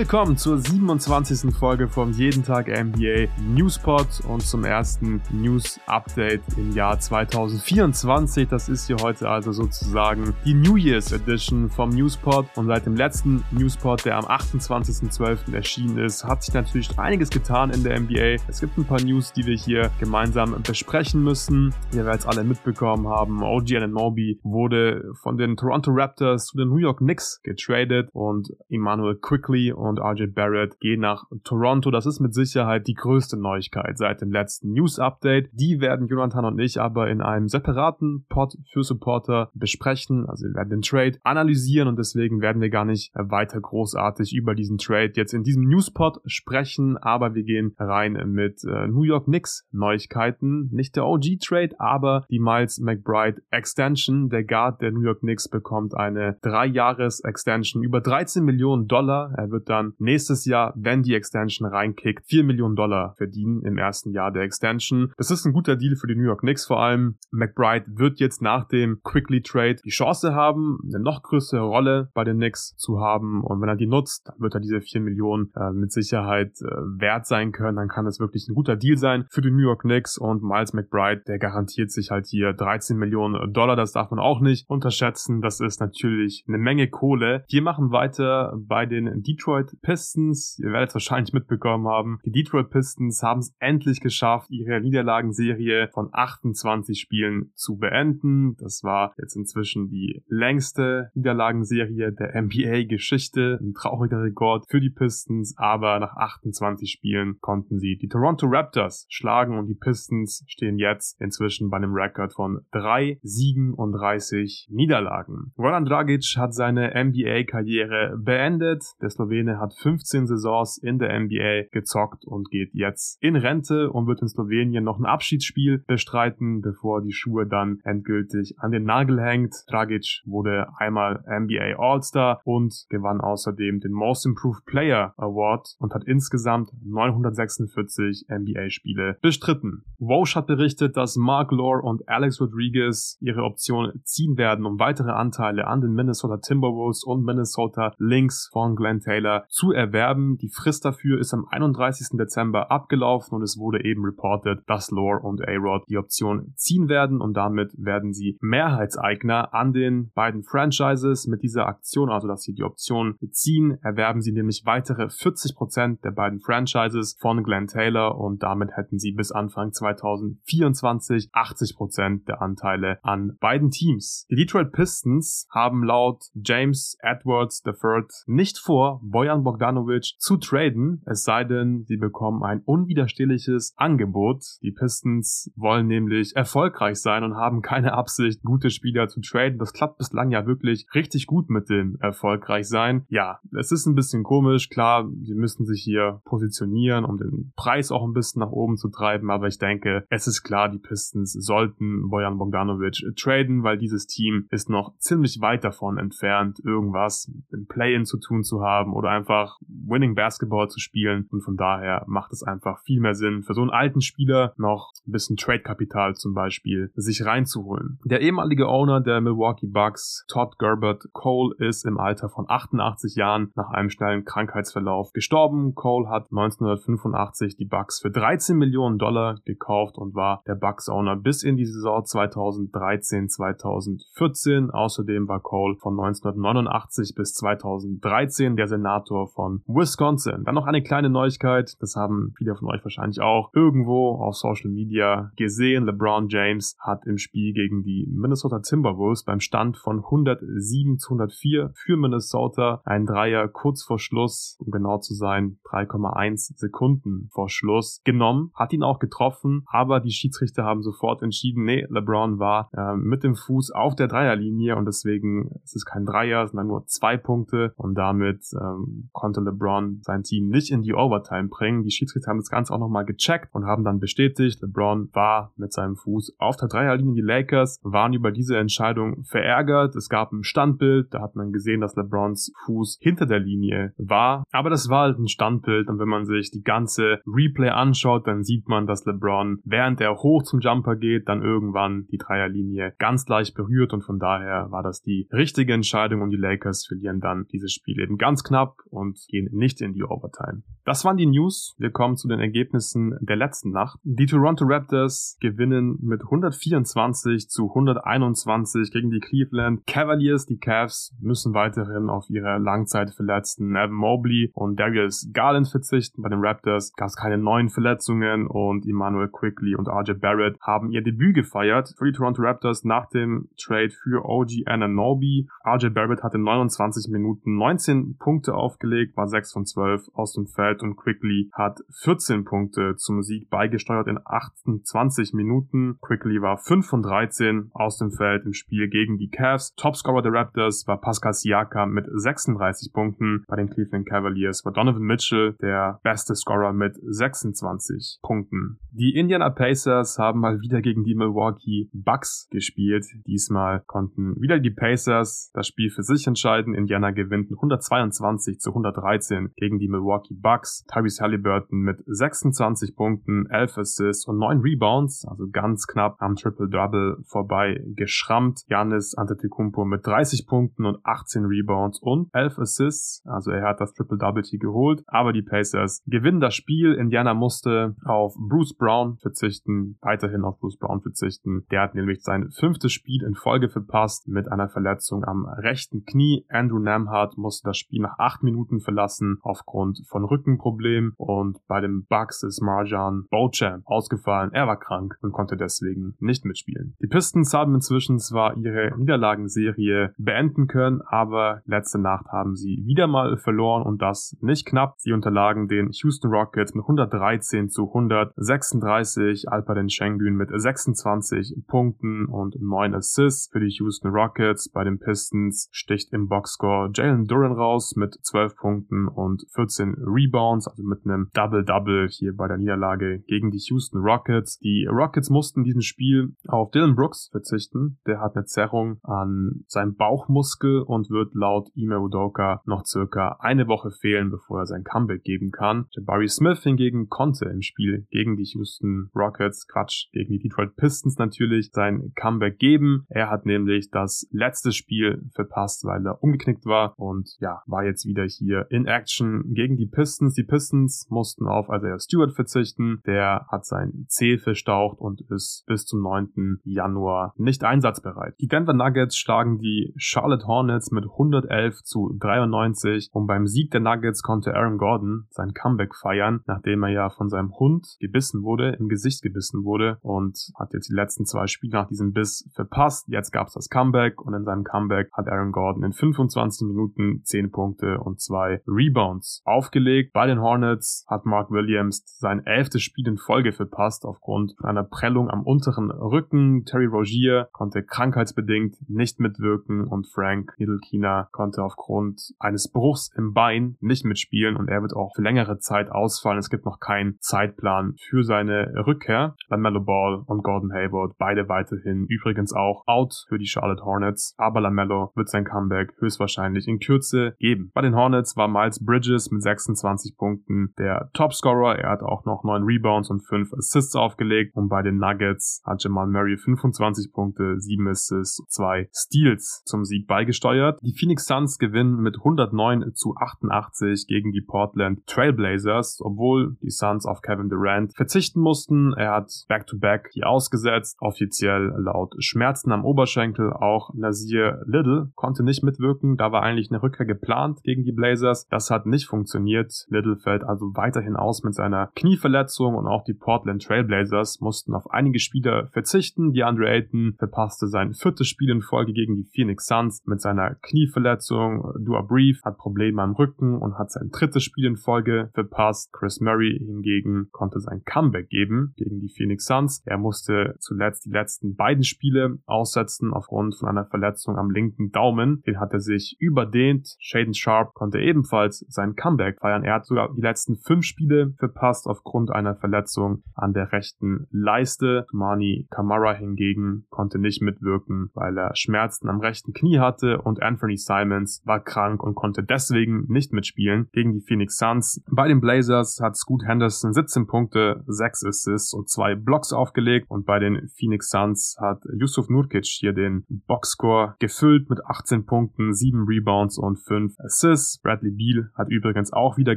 Willkommen zur 27. Folge vom Jeden Tag NBA Newspot und zum ersten News Update im Jahr 2024. Das ist hier heute also sozusagen die New Year's Edition vom Newspot und seit dem letzten Newspot, der am 28.12. erschienen ist, hat sich natürlich einiges getan in der NBA. Es gibt ein paar News, die wir hier gemeinsam besprechen müssen. Ihr werdet es alle mitbekommen haben. OG Ananobi wurde von den Toronto Raptors zu den New York Knicks getradet und Emmanuel Quickly und RJ Barrett gehen nach Toronto. Das ist mit Sicherheit die größte Neuigkeit seit dem letzten News-Update. Die werden Jonathan und ich aber in einem separaten Pod für Supporter besprechen. Also wir werden den Trade analysieren und deswegen werden wir gar nicht weiter großartig über diesen Trade jetzt in diesem News-Pod sprechen, aber wir gehen rein mit äh, New York Knicks Neuigkeiten. Nicht der OG-Trade, aber die Miles McBride Extension. Der Guard der New York Knicks bekommt eine drei Jahres Extension über 13 Millionen Dollar. Er wird dann nächstes Jahr, wenn die Extension reinkickt, 4 Millionen Dollar verdienen im ersten Jahr der Extension. Das ist ein guter Deal für die New York Knicks vor allem. McBride wird jetzt nach dem Quickly Trade die Chance haben, eine noch größere Rolle bei den Knicks zu haben und wenn er die nutzt, dann wird er diese 4 Millionen äh, mit Sicherheit äh, wert sein können. Dann kann es wirklich ein guter Deal sein für die New York Knicks und Miles McBride, der garantiert sich halt hier 13 Millionen Dollar. Das darf man auch nicht unterschätzen. Das ist natürlich eine Menge Kohle. Wir machen weiter bei den Detroit Detroit Pistons. Ihr werdet es wahrscheinlich mitbekommen haben. Die Detroit Pistons haben es endlich geschafft, ihre Niederlagenserie von 28 Spielen zu beenden. Das war jetzt inzwischen die längste Niederlagenserie der NBA-Geschichte. Ein trauriger Rekord für die Pistons, aber nach 28 Spielen konnten sie die Toronto Raptors schlagen und die Pistons stehen jetzt inzwischen bei einem Rekord von 3 Siegen und 30 Niederlagen. Roland Dragic hat seine NBA-Karriere beendet. Der Slowene Slowene hat 15 Saisons in der NBA gezockt und geht jetzt in Rente und wird in Slowenien noch ein Abschiedsspiel bestreiten, bevor die Schuhe dann endgültig an den Nagel hängt. Dragic wurde einmal NBA All-Star und gewann außerdem den Most Improved Player Award und hat insgesamt 946 NBA-Spiele bestritten. Walsh hat berichtet, dass Mark Lore und Alex Rodriguez ihre Option ziehen werden, um weitere Anteile an den Minnesota Timberwolves und Minnesota Lynx von Glenn Taylor zu erwerben. Die Frist dafür ist am 31. Dezember abgelaufen und es wurde eben reported, dass Lore und A-Rod die Option ziehen werden und damit werden sie Mehrheitseigner an den beiden Franchises mit dieser Aktion, also dass sie die Option ziehen, erwerben sie nämlich weitere 40% der beiden Franchises von Glenn Taylor und damit hätten sie bis Anfang 2024 80% der Anteile an beiden Teams. Die Detroit Pistons haben laut James Edwards III nicht vor, Bojan Bogdanovic zu traden, es sei denn, sie bekommen ein unwiderstehliches Angebot. Die Pistons wollen nämlich erfolgreich sein und haben keine Absicht, gute Spieler zu traden. Das klappt bislang ja wirklich richtig gut mit dem erfolgreich sein. Ja, es ist ein bisschen komisch. Klar, sie müssen sich hier positionieren, um den Preis auch ein bisschen nach oben zu treiben, aber ich denke, es ist klar, die Pistons sollten Bojan Bogdanovic traden, weil dieses Team ist noch ziemlich weit davon entfernt, irgendwas dem Play-In zu tun zu haben oder einfach Winning Basketball zu spielen. Und von daher macht es einfach viel mehr Sinn, für so einen alten Spieler noch ein bisschen Trade-Kapital zum Beispiel sich reinzuholen. Der ehemalige Owner der Milwaukee Bucks, Todd Gerbert Cole, ist im Alter von 88 Jahren nach einem schnellen Krankheitsverlauf gestorben. Cole hat 1985 die Bucks für 13 Millionen Dollar gekauft und war der Bucks-Owner bis in die Saison 2013-2014. Außerdem war Cole von 1989 bis 2013 der Senator Senator von Wisconsin. Dann noch eine kleine Neuigkeit, das haben viele von euch wahrscheinlich auch irgendwo auf Social Media gesehen. LeBron James hat im Spiel gegen die Minnesota Timberwolves beim Stand von 107 zu 104 für Minnesota einen Dreier kurz vor Schluss, um genau zu sein, 3,1 Sekunden vor Schluss genommen, hat ihn auch getroffen, aber die Schiedsrichter haben sofort entschieden, nee, LeBron war äh, mit dem Fuß auf der Dreierlinie und deswegen ist es kein Dreier, sondern nur zwei Punkte und damit ähm, konnte LeBron sein Team nicht in die Overtime bringen. Die Schiedsrichter haben das Ganze auch nochmal gecheckt und haben dann bestätigt, LeBron war mit seinem Fuß auf der Dreierlinie. Die Lakers waren über diese Entscheidung verärgert. Es gab ein Standbild, da hat man gesehen, dass LeBrons Fuß hinter der Linie war. Aber das war halt ein Standbild und wenn man sich die ganze Replay anschaut, dann sieht man, dass LeBron, während er hoch zum Jumper geht, dann irgendwann die Dreierlinie ganz leicht berührt und von daher war das die richtige Entscheidung und die Lakers verlieren dann dieses Spiel eben ganz knapp und gehen nicht in die Overtime. Das waren die News. Wir kommen zu den Ergebnissen der letzten Nacht. Die Toronto Raptors gewinnen mit 124 zu 121 gegen die Cleveland Cavaliers. Die Cavs müssen weiterhin auf ihre Langzeitverletzten Evan Mobley und Darius Garland verzichten. Bei den Raptors gab es keine neuen Verletzungen und Emmanuel Quickly und RJ Barrett haben ihr Debüt gefeiert für die Toronto Raptors nach dem Trade für OG Ananobi. RJ Barrett hatte 29 Minuten 19 Punkte aufgelegt, war 6 von 12 aus dem Feld und Quickly hat 14 Punkte zum Sieg beigesteuert in 28 Minuten. Quickly war 5 von 13 aus dem Feld im Spiel gegen die Cavs. Topscorer der Raptors war Pascal Siakam mit 36 Punkten. Bei den Cleveland Cavaliers war Donovan Mitchell der beste Scorer mit 26 Punkten. Die Indiana Pacers haben mal wieder gegen die Milwaukee Bucks gespielt. Diesmal konnten wieder die Pacers das Spiel für sich entscheiden. Indiana gewinnt 122 zu 113 gegen die Milwaukee Bucks. Tyrese Halliburton mit 26 Punkten, 11 Assists und 9 Rebounds, also ganz knapp am Triple-Double vorbei geschrammt. Giannis Antetokounmpo mit 30 Punkten und 18 Rebounds und 11 Assists, also er hat das Triple-Double hier geholt, aber die Pacers gewinnen das Spiel. Indiana musste auf Bruce Brown verzichten, weiterhin auf Bruce Brown verzichten. Der hat nämlich sein fünftes Spiel in Folge verpasst mit einer Verletzung am rechten Knie. Andrew Namhart musste das Spiel nach acht Minuten verlassen aufgrund von Rückenproblemen und bei den Bucks ist Marjan Beauchamp ausgefallen. Er war krank und konnte deswegen nicht mitspielen. Die Pistons haben inzwischen zwar ihre Niederlagenserie beenden können, aber letzte Nacht haben sie wieder mal verloren und das nicht knapp. Sie unterlagen den Houston Rockets mit 113 zu 136, Alperen Schengen mit 26 Punkten und 9 Assists für die Houston Rockets. Bei den Pistons sticht im Boxscore Jalen Duran raus mit 12 Punkten und 14 Rebounds, also mit einem Double-Double hier bei der Niederlage gegen die Houston Rockets. Die Rockets mussten in diesem Spiel auf Dylan Brooks verzichten. Der hat eine Zerrung an seinem Bauchmuskel und wird laut Ime Udoka noch circa eine Woche fehlen, bevor er sein Comeback geben kann. Jabari Smith hingegen konnte im Spiel gegen die Houston Rockets, Quatsch, gegen die Detroit Pistons natürlich sein Comeback geben. Er hat nämlich das letzte Spiel verpasst, weil er umgeknickt war und ja, war jetzt wieder hier in Action gegen die Pistons. Die Pistons mussten auf Isaiah Stewart verzichten. Der hat sein Zeh verstaucht und ist bis zum 9. Januar nicht einsatzbereit. Die Denver Nuggets schlagen die Charlotte Hornets mit 111 zu 93 und beim Sieg der Nuggets konnte Aaron Gordon sein Comeback feiern, nachdem er ja von seinem Hund gebissen wurde, im Gesicht gebissen wurde und hat jetzt die letzten zwei Spiele nach diesem Biss verpasst. Jetzt gab es das Comeback und in seinem Comeback hat Aaron Gordon in 25 Minuten 10 Punkte und zwei Rebounds aufgelegt. Bei den Hornets hat Mark Williams sein elftes Spiel in Folge verpasst aufgrund einer Prellung am unteren Rücken. Terry Rogier konnte krankheitsbedingt nicht mitwirken und Frank Nidelkina konnte aufgrund eines Bruchs im Bein nicht mitspielen und er wird auch für längere Zeit ausfallen. Es gibt noch keinen Zeitplan für seine Rückkehr. LaMelo Ball und Gordon Hayward beide weiterhin übrigens auch out für die Charlotte Hornets, aber LaMelo wird sein Comeback höchstwahrscheinlich in Kürze geben. Bei den Hornets war Miles Bridges mit 26 Punkten der Topscorer. Er hat auch noch 9 Rebounds und 5 Assists aufgelegt und bei den Nuggets hat Jamal Murray 25 Punkte, 7 Assists, 2 Steals zum Sieg beigesteuert. Die Phoenix Suns gewinnen mit 109 zu 88 gegen die Portland Trailblazers, obwohl die Suns auf Kevin Durant verzichten mussten. Er hat Back-to-Back -back hier ausgesetzt, offiziell laut Schmerzen am Oberschenkel. Auch Nasir Little konnte nicht mitwirken. Da war eigentlich eine Rückkehr geplant gegen die Blazers. Das hat nicht funktioniert. Little fällt also weiterhin aus mit seiner Knieverletzung und auch die Portland Trailblazers mussten auf einige Spieler verzichten. Die Andre Ayton verpasste sein viertes Spiel in Folge gegen die Phoenix Suns mit seiner Knieverletzung. Dua Brief hat Probleme am Rücken und hat sein drittes Spiel in Folge verpasst. Chris Murray hingegen konnte sein Comeback geben gegen die Phoenix Suns. Er musste zuletzt die letzten beiden Spiele aussetzen aufgrund von einer Verletzung am linken Daumen. Den hat er sich überdehnt. Shaden Sharp konnte ebenfalls sein Comeback feiern. Er hat sogar die letzten fünf Spiele verpasst aufgrund einer Verletzung an der rechten Leiste. Mani Kamara hingegen konnte nicht mitwirken, weil er Schmerzen am rechten Knie hatte und Anthony Simons war krank und konnte deswegen nicht mitspielen gegen die Phoenix Suns. Bei den Blazers hat Scoot Henderson 17 Punkte, 6 Assists und 2 Blocks aufgelegt und bei den Phoenix Suns hat Yusuf Nurkic hier den Boxscore gefüllt mit 18 Punkten, 7 Rebounds und 5 Assists. Bradley Beal hat übrigens auch wieder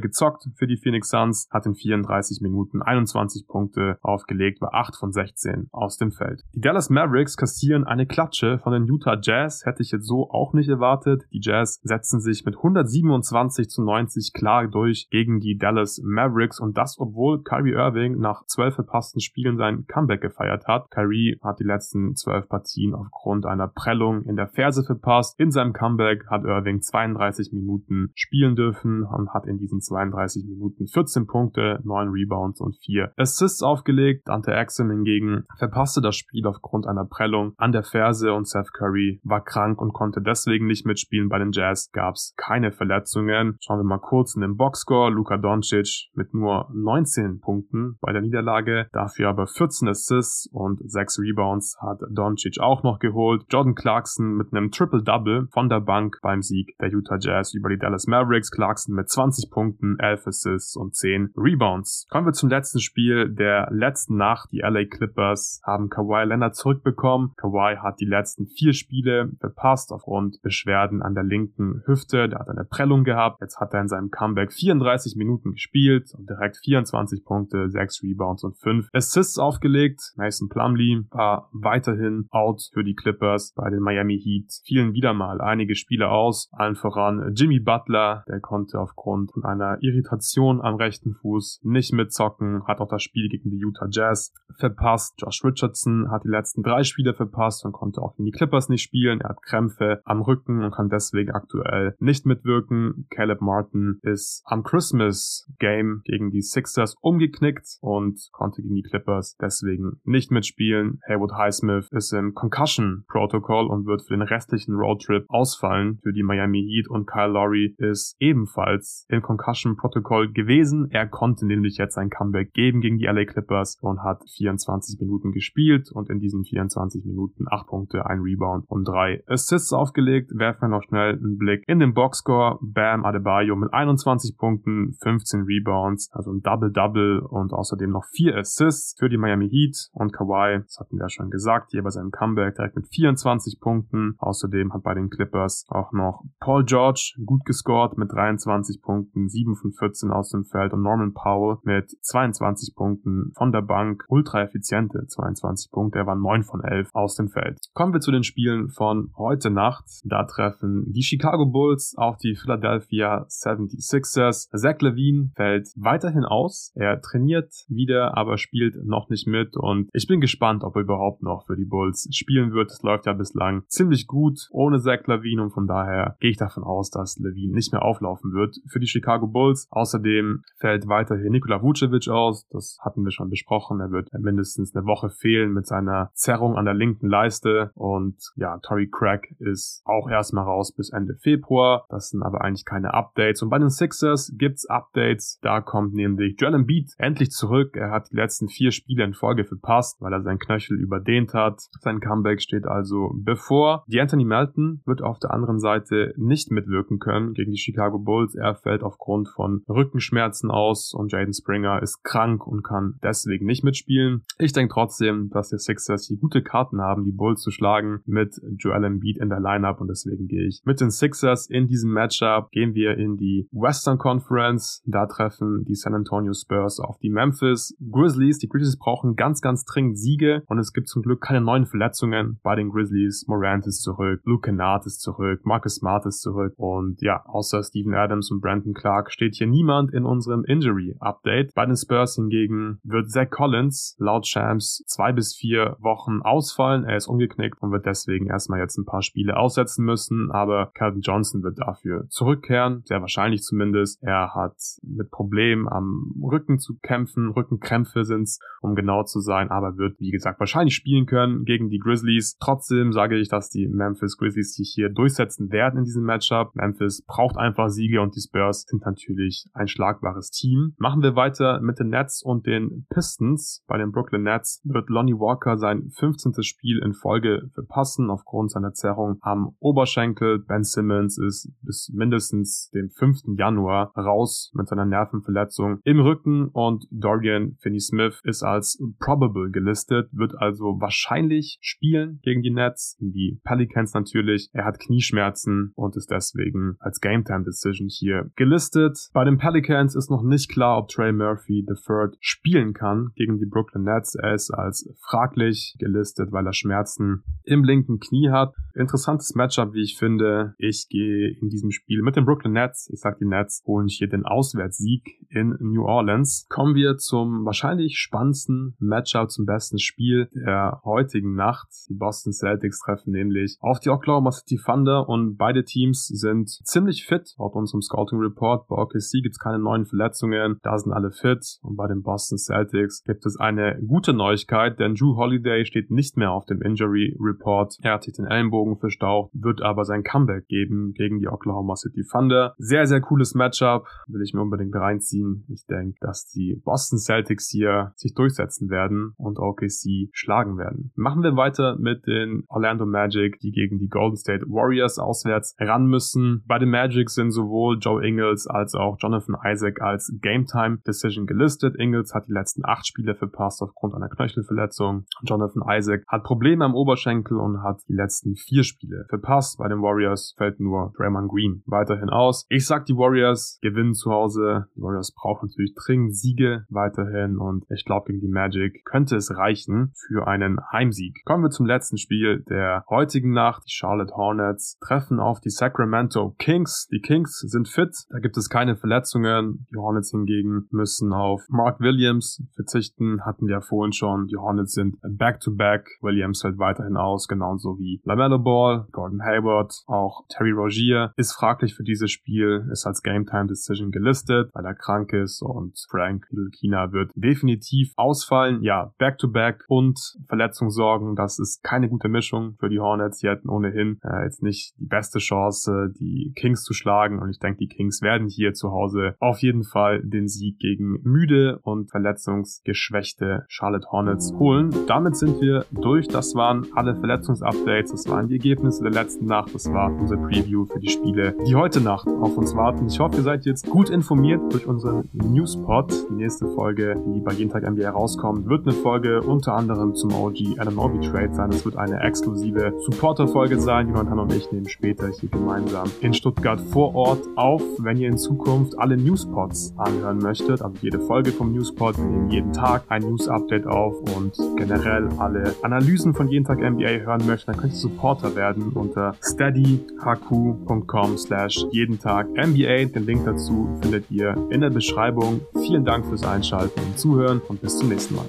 gezockt für die Phoenix Suns, hat in 34 Minuten 21 Punkte aufgelegt, war 8 von 16 aus dem Feld. Die Dallas Mavericks kassieren eine Klatsche von den Utah Jazz, hätte ich jetzt so auch nicht erwartet. Die Jazz setzen sich mit 127 zu 90 klar durch gegen die Dallas Mavericks und das, obwohl Kyrie Irving nach zwölf verpassten Spielen sein Comeback gefeiert hat. Kyrie hat die letzten zwölf Partien aufgrund einer Prellung in der Ferse verpasst. In seinem Comeback hat Irving 32 Minuten spielen dürfen und hat in diesen 32 Minuten 14 Punkte, 9 Rebounds und 4 Assists aufgelegt. Dante Axel hingegen verpasste das Spiel aufgrund einer Prellung an der Ferse und Seth Curry war krank und konnte deswegen nicht mitspielen. Bei den Jazz gab es keine Verletzungen. Schauen wir mal kurz in den Boxscore. Luka Doncic mit nur 19 Punkten bei der Niederlage, dafür aber 14 Assists und 6 Rebounds hat Doncic auch noch geholt. Jordan Clarkson mit einem Triple-Double von der Bank beim Sieg der Utah Jazz über die Dallas Mavericks. Clarkson mit 20 Punkten, 11 Assists und 10 Rebounds. Kommen wir zum letzten Spiel der letzten Nacht. Die LA Clippers haben Kawhi Leonard zurückbekommen. Kawhi hat die letzten vier Spiele verpasst aufgrund Beschwerden an der linken Hüfte. Der hat eine Prellung gehabt. Jetzt hat er in seinem Comeback 34 Minuten gespielt und direkt 24 Punkte, 6 Rebounds und 5 Assists aufgelegt. Mason Plumlee war weiterhin out für die Clippers bei den Miami Heat. Fielen wieder mal einige Spiele aus, allen voran Jimmy Butler, der konnte aufgrund einer Irritation am rechten Fuß nicht mitzocken, hat auch das Spiel gegen die Utah Jazz verpasst. Josh Richardson hat die letzten drei Spiele verpasst und konnte auch gegen die Clippers nicht spielen. Er hat Krämpfe am Rücken und kann deswegen aktuell nicht mitwirken. Caleb Martin ist am Christmas Game gegen die Sixers umgeknickt und konnte gegen die Clippers deswegen nicht mitspielen. Haywood Highsmith ist im Concussion Protocol und wird für den restlichen Roadtrip ausfallen für die Miami Heat und Kyle Lowry ist ebenfalls im Concussion Protocol gewesen. Er konnte nämlich jetzt ein Comeback geben gegen die LA Clippers und hat 24 Minuten gespielt und in diesen 24 Minuten 8 Punkte, ein Rebound und 3 Assists aufgelegt. Werfen wir noch schnell einen Blick in den Boxscore. Bam Adebayo mit 21 Punkten, 15 Rebounds, also ein Double-Double und außerdem noch 4 Assists für die Miami Heat und Kawhi, das hatten wir ja schon gesagt, hier bei seinem Comeback direkt mit 24 Punkten. Außerdem hat bei den Clippers auch noch Paul George gut gescored mit 23 Punkten, 7 von 14 aus dem Feld und Norman Powell mit 22 Punkten von der Bank, ultra effiziente 22 Punkte, er war 9 von 11 aus dem Feld. Kommen wir zu den Spielen von heute Nacht. Da treffen die Chicago Bulls auf die Philadelphia 76ers. Zach Levine fällt weiterhin aus. Er trainiert wieder, aber spielt noch nicht mit und ich bin gespannt, ob er überhaupt noch für die Bulls spielen wird. Es läuft ja bislang ziemlich gut ohne Zach Levine und von daher gehe ich davon aus, dass Levine nicht mehr auflaufen wird für die Chicago Bulls. Außerdem fällt weiterhin Nikola Vucevic aus. Das hatten wir schon besprochen. Er wird mindestens eine Woche fehlen mit seiner Zerrung an der linken Leiste und ja, Tory Craig ist auch erstmal raus bis Ende Februar. Das sind aber eigentlich keine Updates. Und bei den Sixers gibt's Updates. Da kommt nämlich Joel Embiid endlich zurück. Er hat die letzten vier Spiele in Folge verpasst, weil er seinen Knöchel überdehnt hat. Sein Comeback steht also bevor. Die Anthony Melton wird auf der anderen Seite nicht mitwirken können gegen die Chicago Bulls. Er fällt aufgrund von Rückenschmerzen aus und Jaden Springer ist krank und kann deswegen nicht mitspielen. Ich denke trotzdem, dass die Sixers hier gute Karten haben, die Bulls zu schlagen mit Joel Embiid in der Lineup und deswegen gehe ich mit den Sixers in diesem Matchup. Gehen wir in die Western Conference. Da treffen die San Antonio Spurs auf die Memphis Grizzlies. Die Grizzlies brauchen ganz, ganz dringend Siege und es gibt zum Glück keine neuen Verletzungen bei den Grizzlies. Morant ist zurück, Luke Kennard ist zurück, Marcus Smart ist zurück und ja, außer Steven Adams und Brandon Clark steht hier niemand in unserem Injury Update. Bei den Spurs hingegen wird Zach Collins laut Shams zwei bis vier Wochen ausfallen. Er ist umgeknickt und wird deswegen erstmal jetzt ein paar Spiele aussetzen müssen, aber Calvin Johnson wird dafür zurückkehren, sehr wahrscheinlich zumindest. Er hat mit Problemen am Rücken zu kämpfen, Rückenkrämpfe sind's, um genau zu sein, aber wird, wie gesagt, wahrscheinlich spielen können gegen die Grizzlies. Trotzdem sage ich, dass die Memphis Grizzlies sich hier durchsetzen werden in diesem Matchup. Memphis braucht einfach Siege und die Spurs sind natürlich ein schlagbares Team. Machen wir weiter mit den Nets und den Pistons. Bei den Brooklyn Nets wird Lonnie Walker sein 15. Spiel in Folge verpassen aufgrund seiner Zerrung am Oberschenkel. Ben Simmons ist bis mindestens dem 5. Januar raus mit seiner Nervenverletzung im Rücken und Dorian Finney-Smith ist als probable gelistet, wird also wahrscheinlich spielen gegen die Nets, die Pelicans natürlich. Er hat Knieschmerzen und ist deswegen als Game Time Decision hier gelistet. Bei den Pelicans ist noch nicht klar, ob Trey Murphy III spielen kann gegen die Brooklyn Nets. Er ist als fraglich gelistet, weil er Schmerzen im linken Knie hat. Interessantes Matchup, wie ich finde. Ich gehe in diesem Spiel mit den Brooklyn Nets. Ich sag die Nets holen hier den Auswärtssieg in New Orleans. Kommen wir zum wahrscheinlich spannendsten Matchup, zum besten Spiel der heutigen Nacht. Die Boston Celtics treffen nämlich auf die Oklahoma City Thunder und beide Teams sind ziemlich fit. Laut unserem Scouting Report bei OKC gibt es keine neuen Verletzungen. Da sind alle fit und bei den Boston Celtics gibt es eine gute Neuigkeit, denn Drew Holiday steht nicht mehr auf dem Injury Report. Er hat sich den Ellenbogen verstaucht, wird aber sein Comeback geben gegen die Oklahoma City Thunder. Sehr, sehr cooles Matchup. Will ich mir unbedingt reinziehen. Ich denke, dass die Boston Celtics hier sich durchsetzen werden und OKC schlagen werden. Machen wir weiter mit den Orlando Magic, die gegen die Golden State Warriors auswärts ran müssen. Bei den Magic sind sowohl Joe Ingles als auch Jonathan Isaac als Game Time Decision gelistet. Ingles hat die letzten acht Spiele verpasst aufgrund einer Knöchelverletzung. Jonathan Isaac hat Probleme am Oberschenkel und hat die letzten vier Spiele verpasst. Bei den Warriors fällt nur Draymond Green weiterhin aus. Ich sag, die Warriors gewinnen zu Hause. Die Warriors brauchen natürlich dringend Siege weiterhin und ich glaube, gegen die Magic könnte es reichen für einen Heimsieg. Kommen wir zum letzten Spiel der heutigen Nacht. Die Charlotte Hornets treffen auf die Sacramento Kings. Die Kings sind fit. Da gibt es keine Verletzungen. Die Hornets hingegen müssen auf Mark Williams verzichten. Hatten wir ja vorhin schon. Die Hornets sind back-to-back. -back. Williams fällt weiterhin aus, genauso wie LaMelo Ball, Gordon Hayward, auch Terry Rogier ist fraglich für dieses Spiel, ist als Game Time Decision gelistet, weil er krank ist und Frank Kina wird definitiv ausfallen. Ja, back-to-back -back und Verletzungssorgen, das ist keine gute Mischung für die Hornets. Sie hätten ohnehin äh, jetzt nicht die beste Chance, die Kings zu schlagen und ich denke, die Kings werden hier zu Hause auf jeden Fall den Sieg gegen müde und verletzungsgeschwächte Charlotte Hornets holen. Damit sind wir durch. Das waren alle Verletzungsupdates, das waren die Ergebnisse der letzten Nacht, das war unser Preview für die Spiele, die heute Nacht auf uns warten. Ich hoffe, ihr seid jetzt gut informiert durch unseren Newspot. Die nächste Folge, die bei jeden Tag NBA rauskommt, wird eine Folge unter anderem zum OG Ananobi Trade sein. Es wird eine exklusive Supporter-Folge sein. Jonathan und ich nehmen später hier gemeinsam in Stuttgart vor Ort auf. Wenn ihr in Zukunft alle Newspots anhören möchtet, also jede Folge vom Newspot, wir nehmen jeden Tag ein News-Update auf und generell alle Analysen von jeden Tag NBA hören möchtet, dann könnt ihr Supporter werden unter steadyhq.com slash jeden Tag NBA. Den Link dazu findet ihr in der Beschreibung. Vielen Dank fürs Einschalten und Zuhören und bis zum nächsten Mal.